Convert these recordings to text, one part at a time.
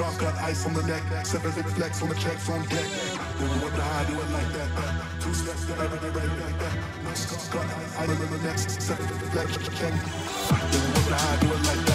Scarf got ice on the neck, seven big flex on the checks on deck. Then what the high do it like that? Two steps to every day right like that. Scarf got ice on the neck, seven big flex on the check. Then what the high do it like that?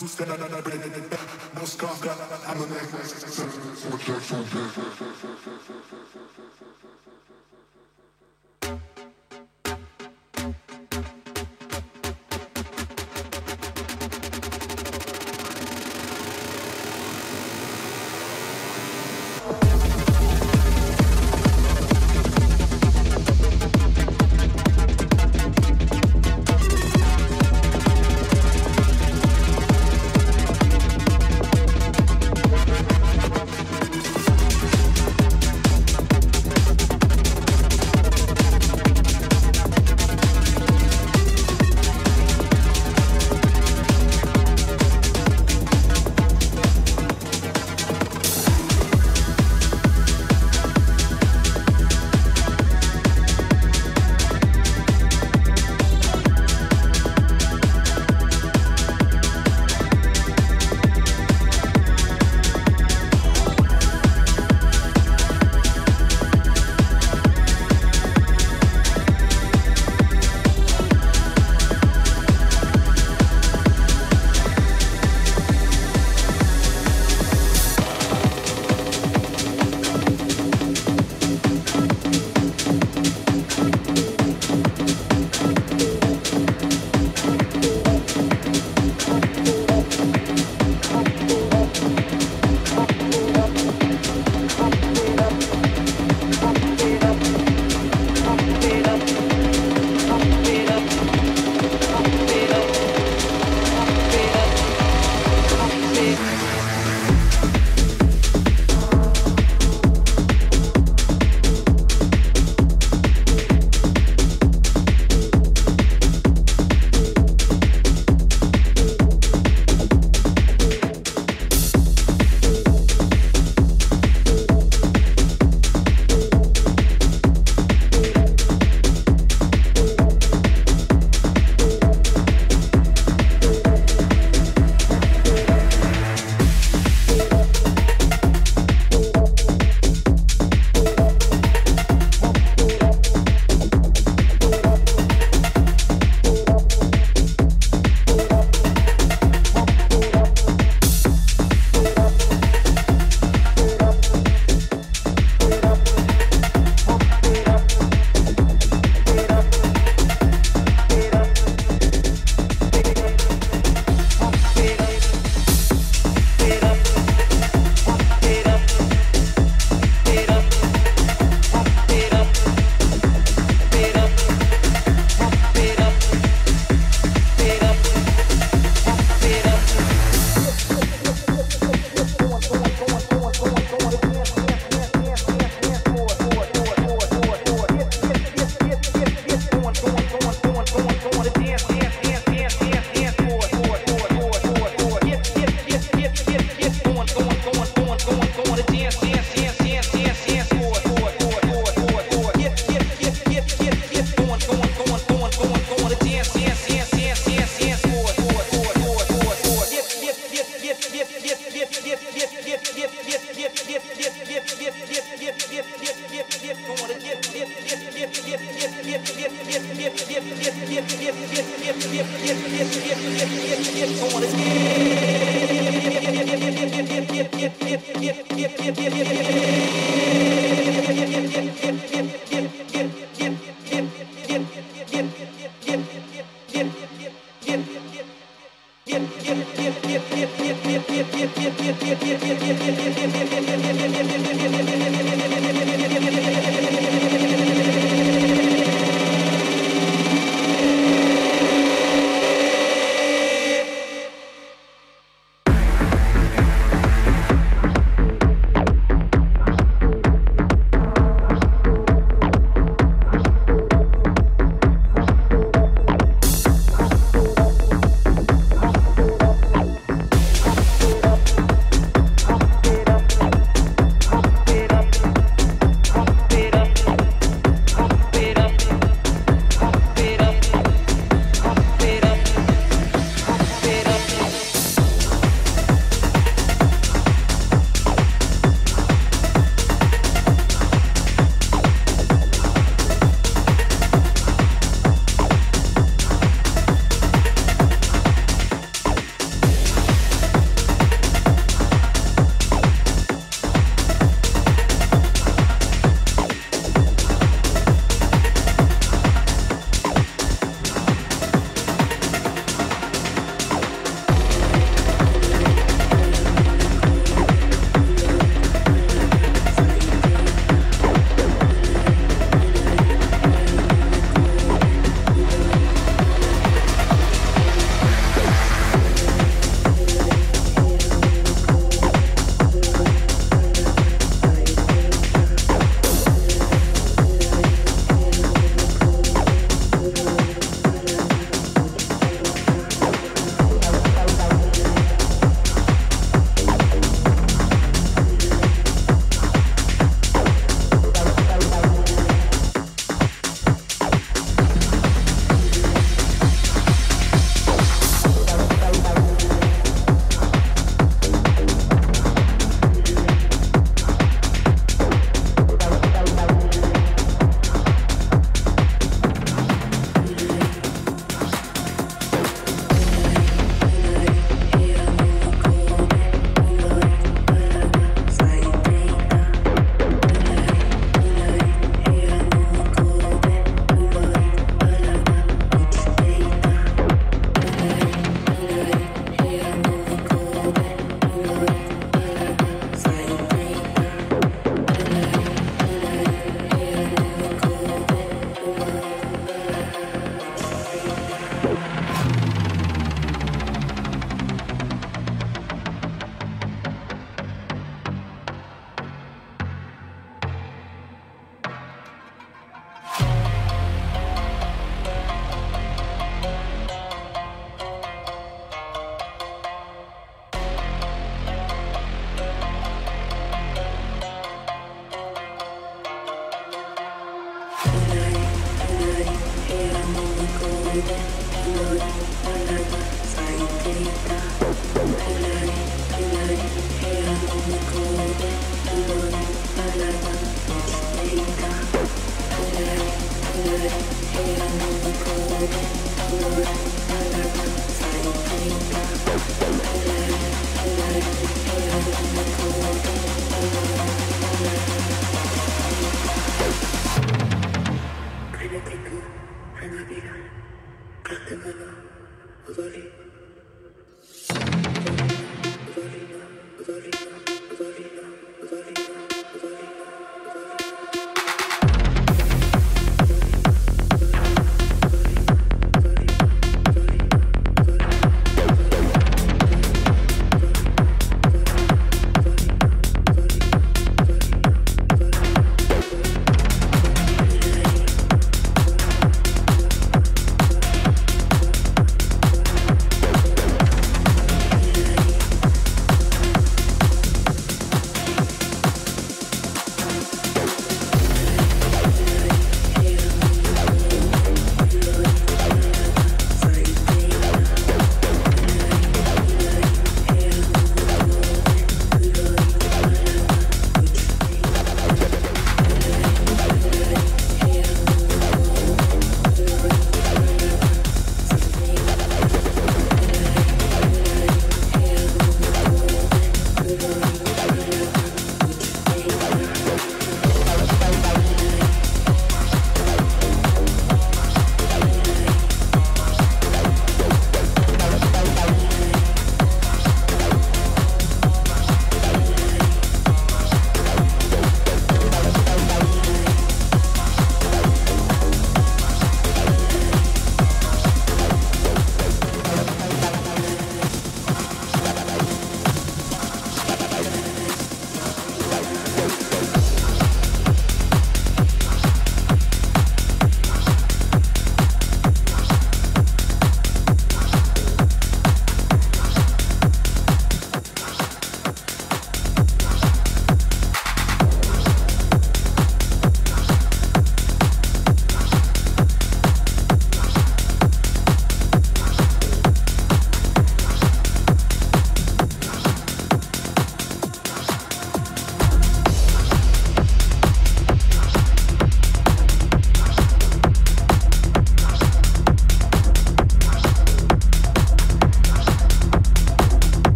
No scarf, I'm a necklace.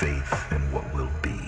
Faith in what will be.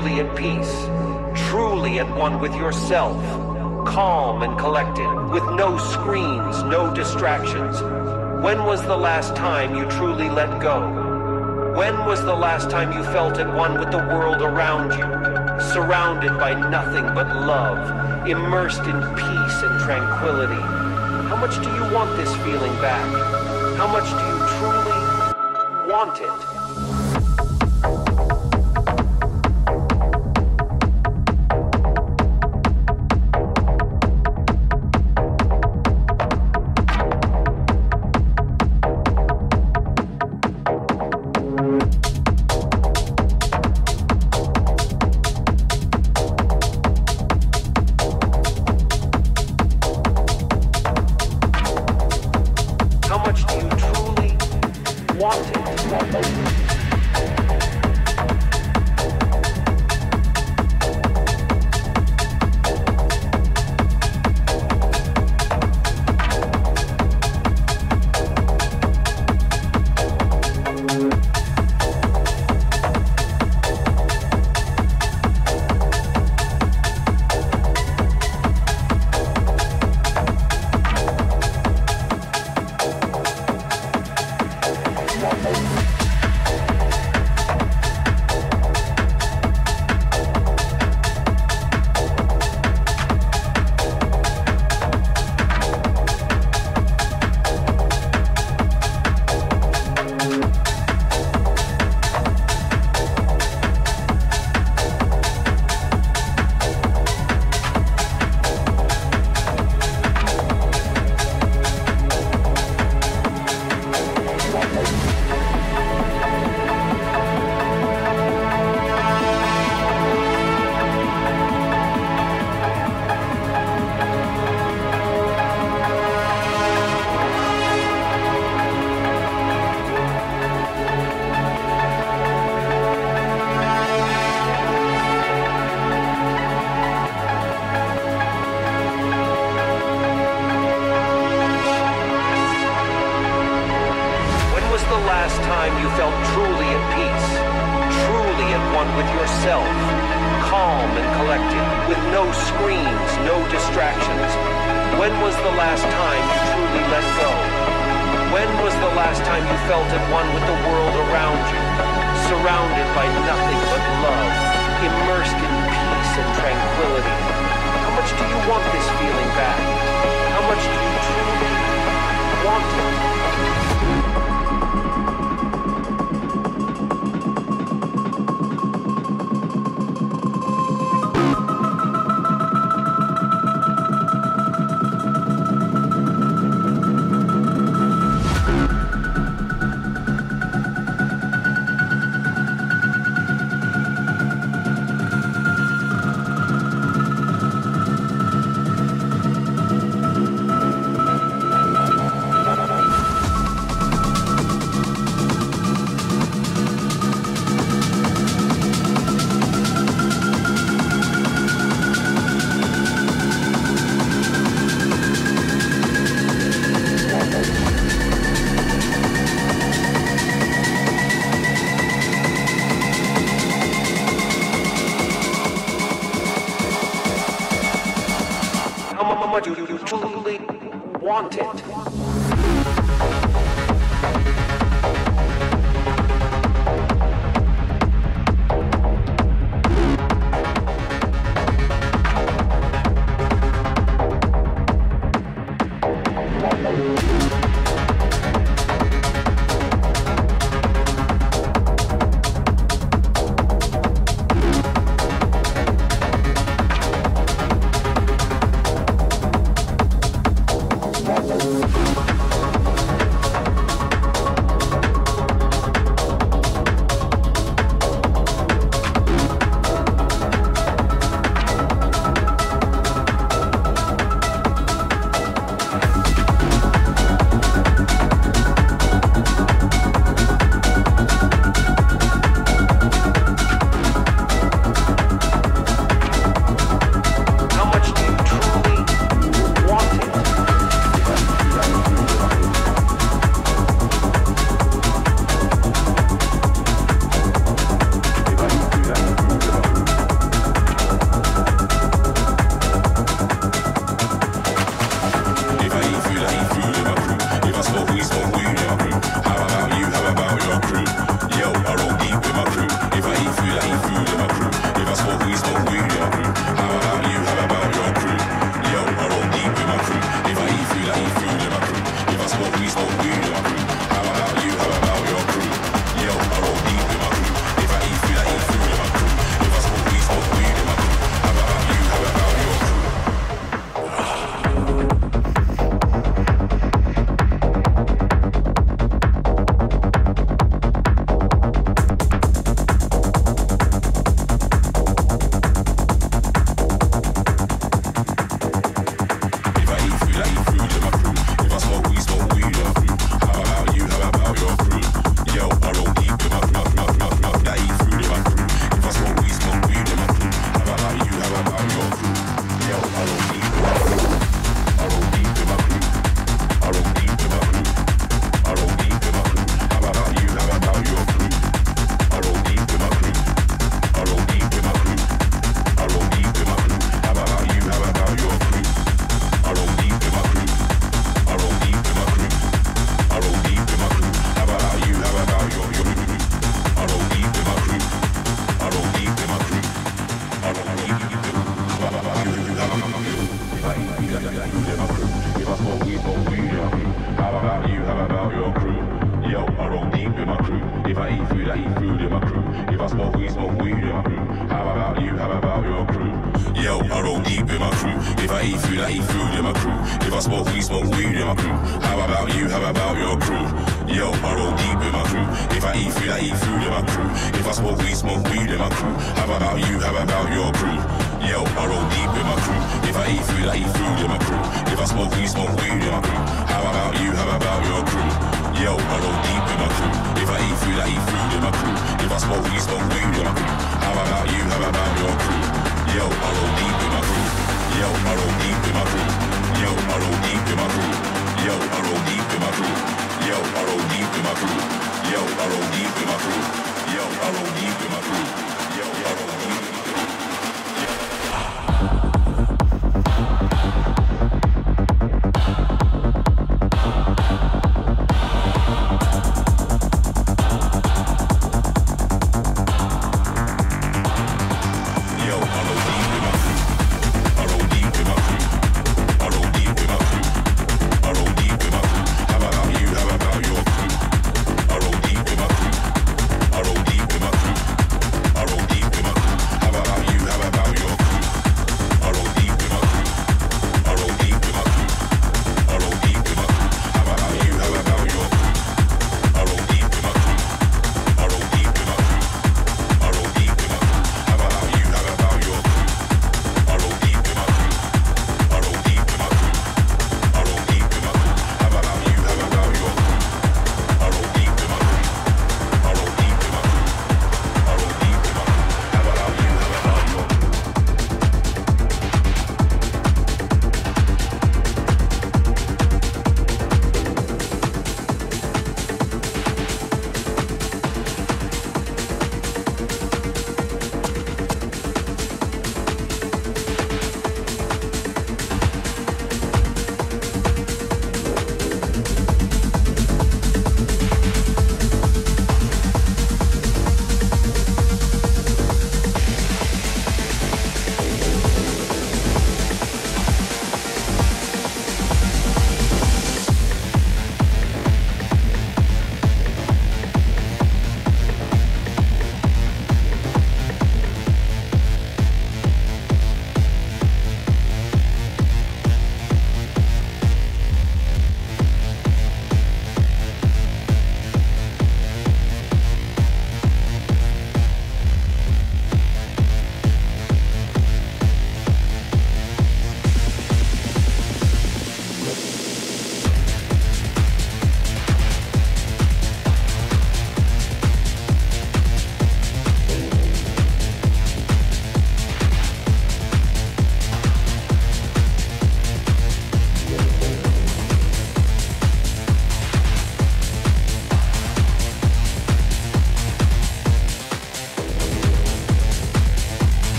Truly at peace, truly at one with yourself, calm and collected, with no screens, no distractions? When was the last time you truly let go? When was the last time you felt at one with the world around you, surrounded by nothing but love, immersed in peace and tranquility? How much do you want this feeling back? How much do you truly want it?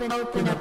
open, open up.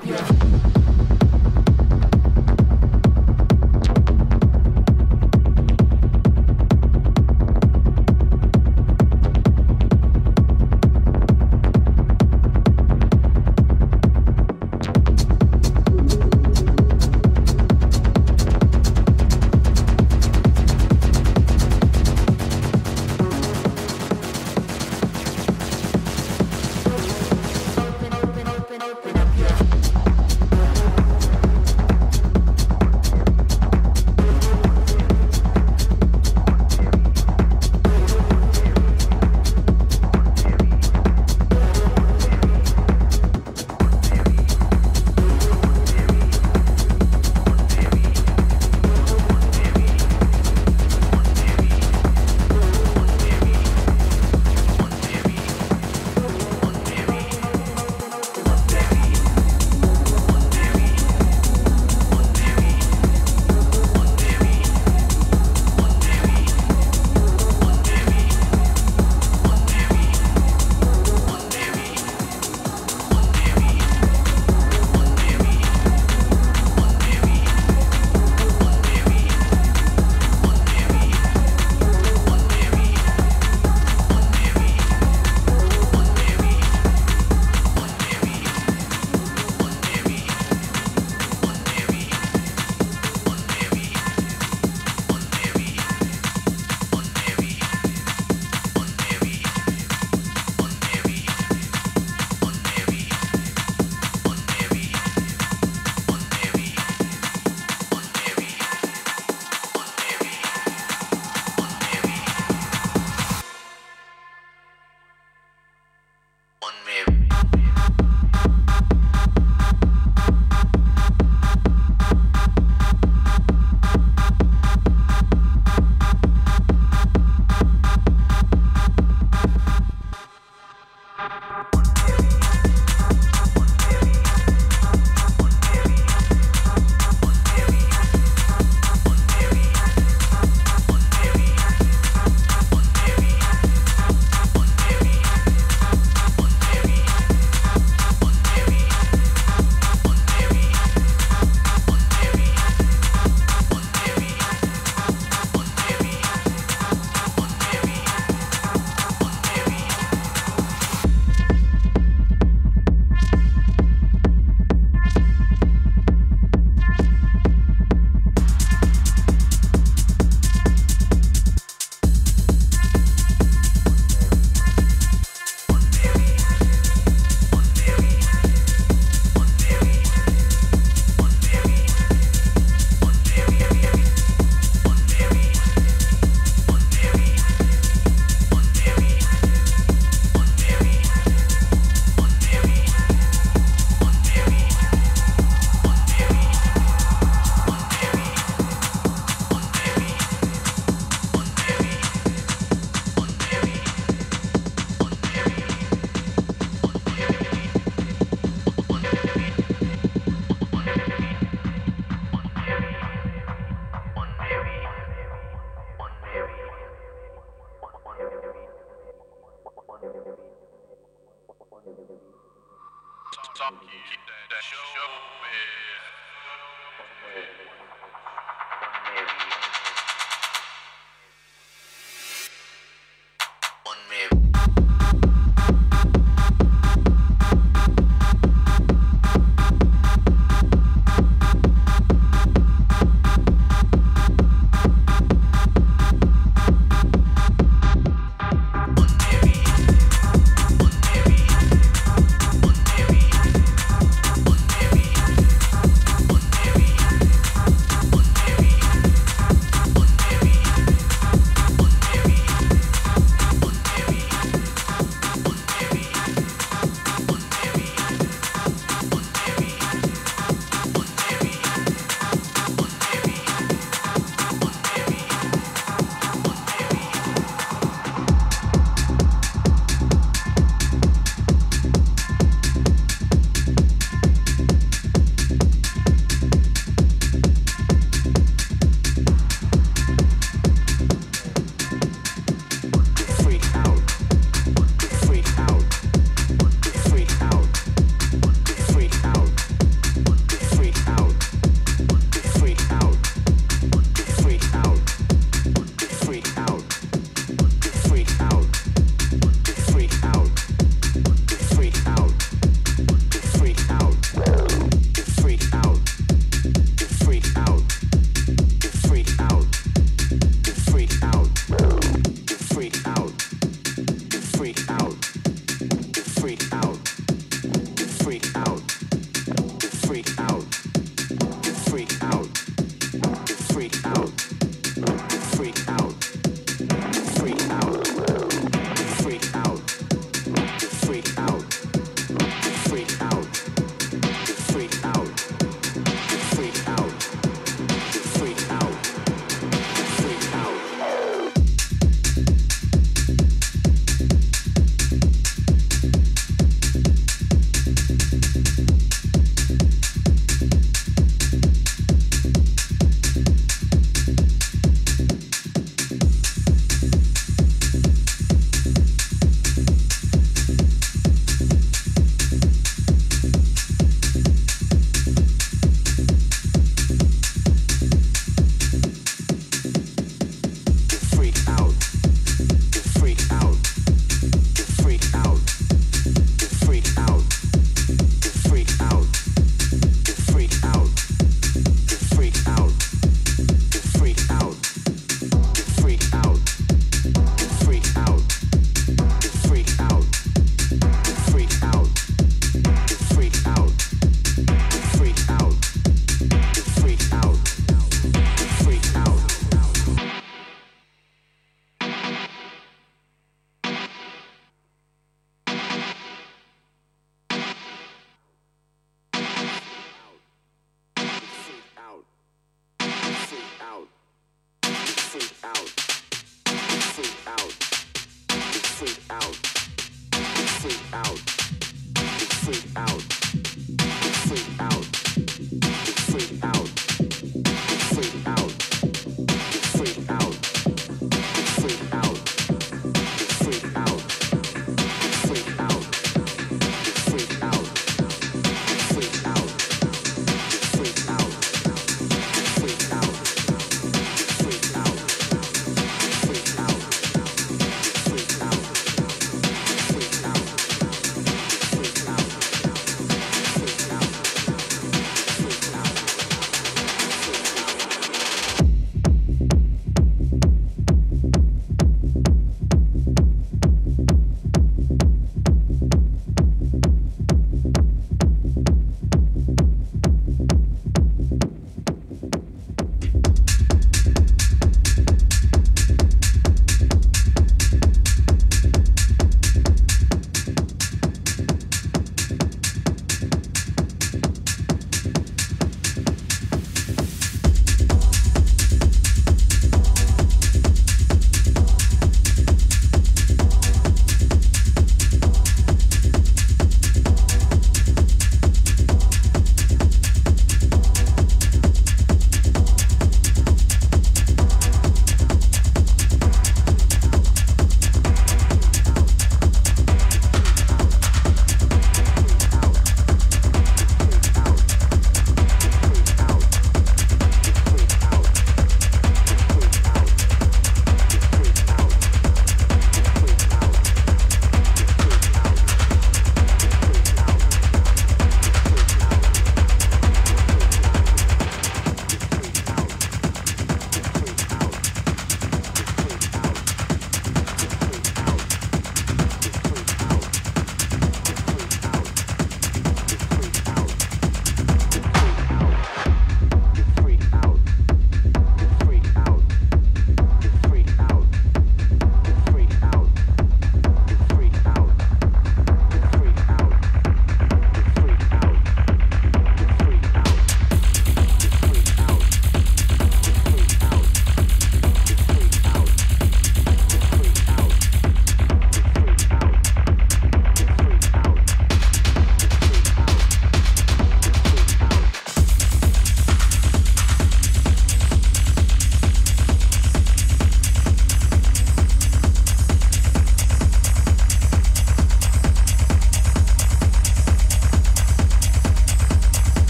out. It freaked out.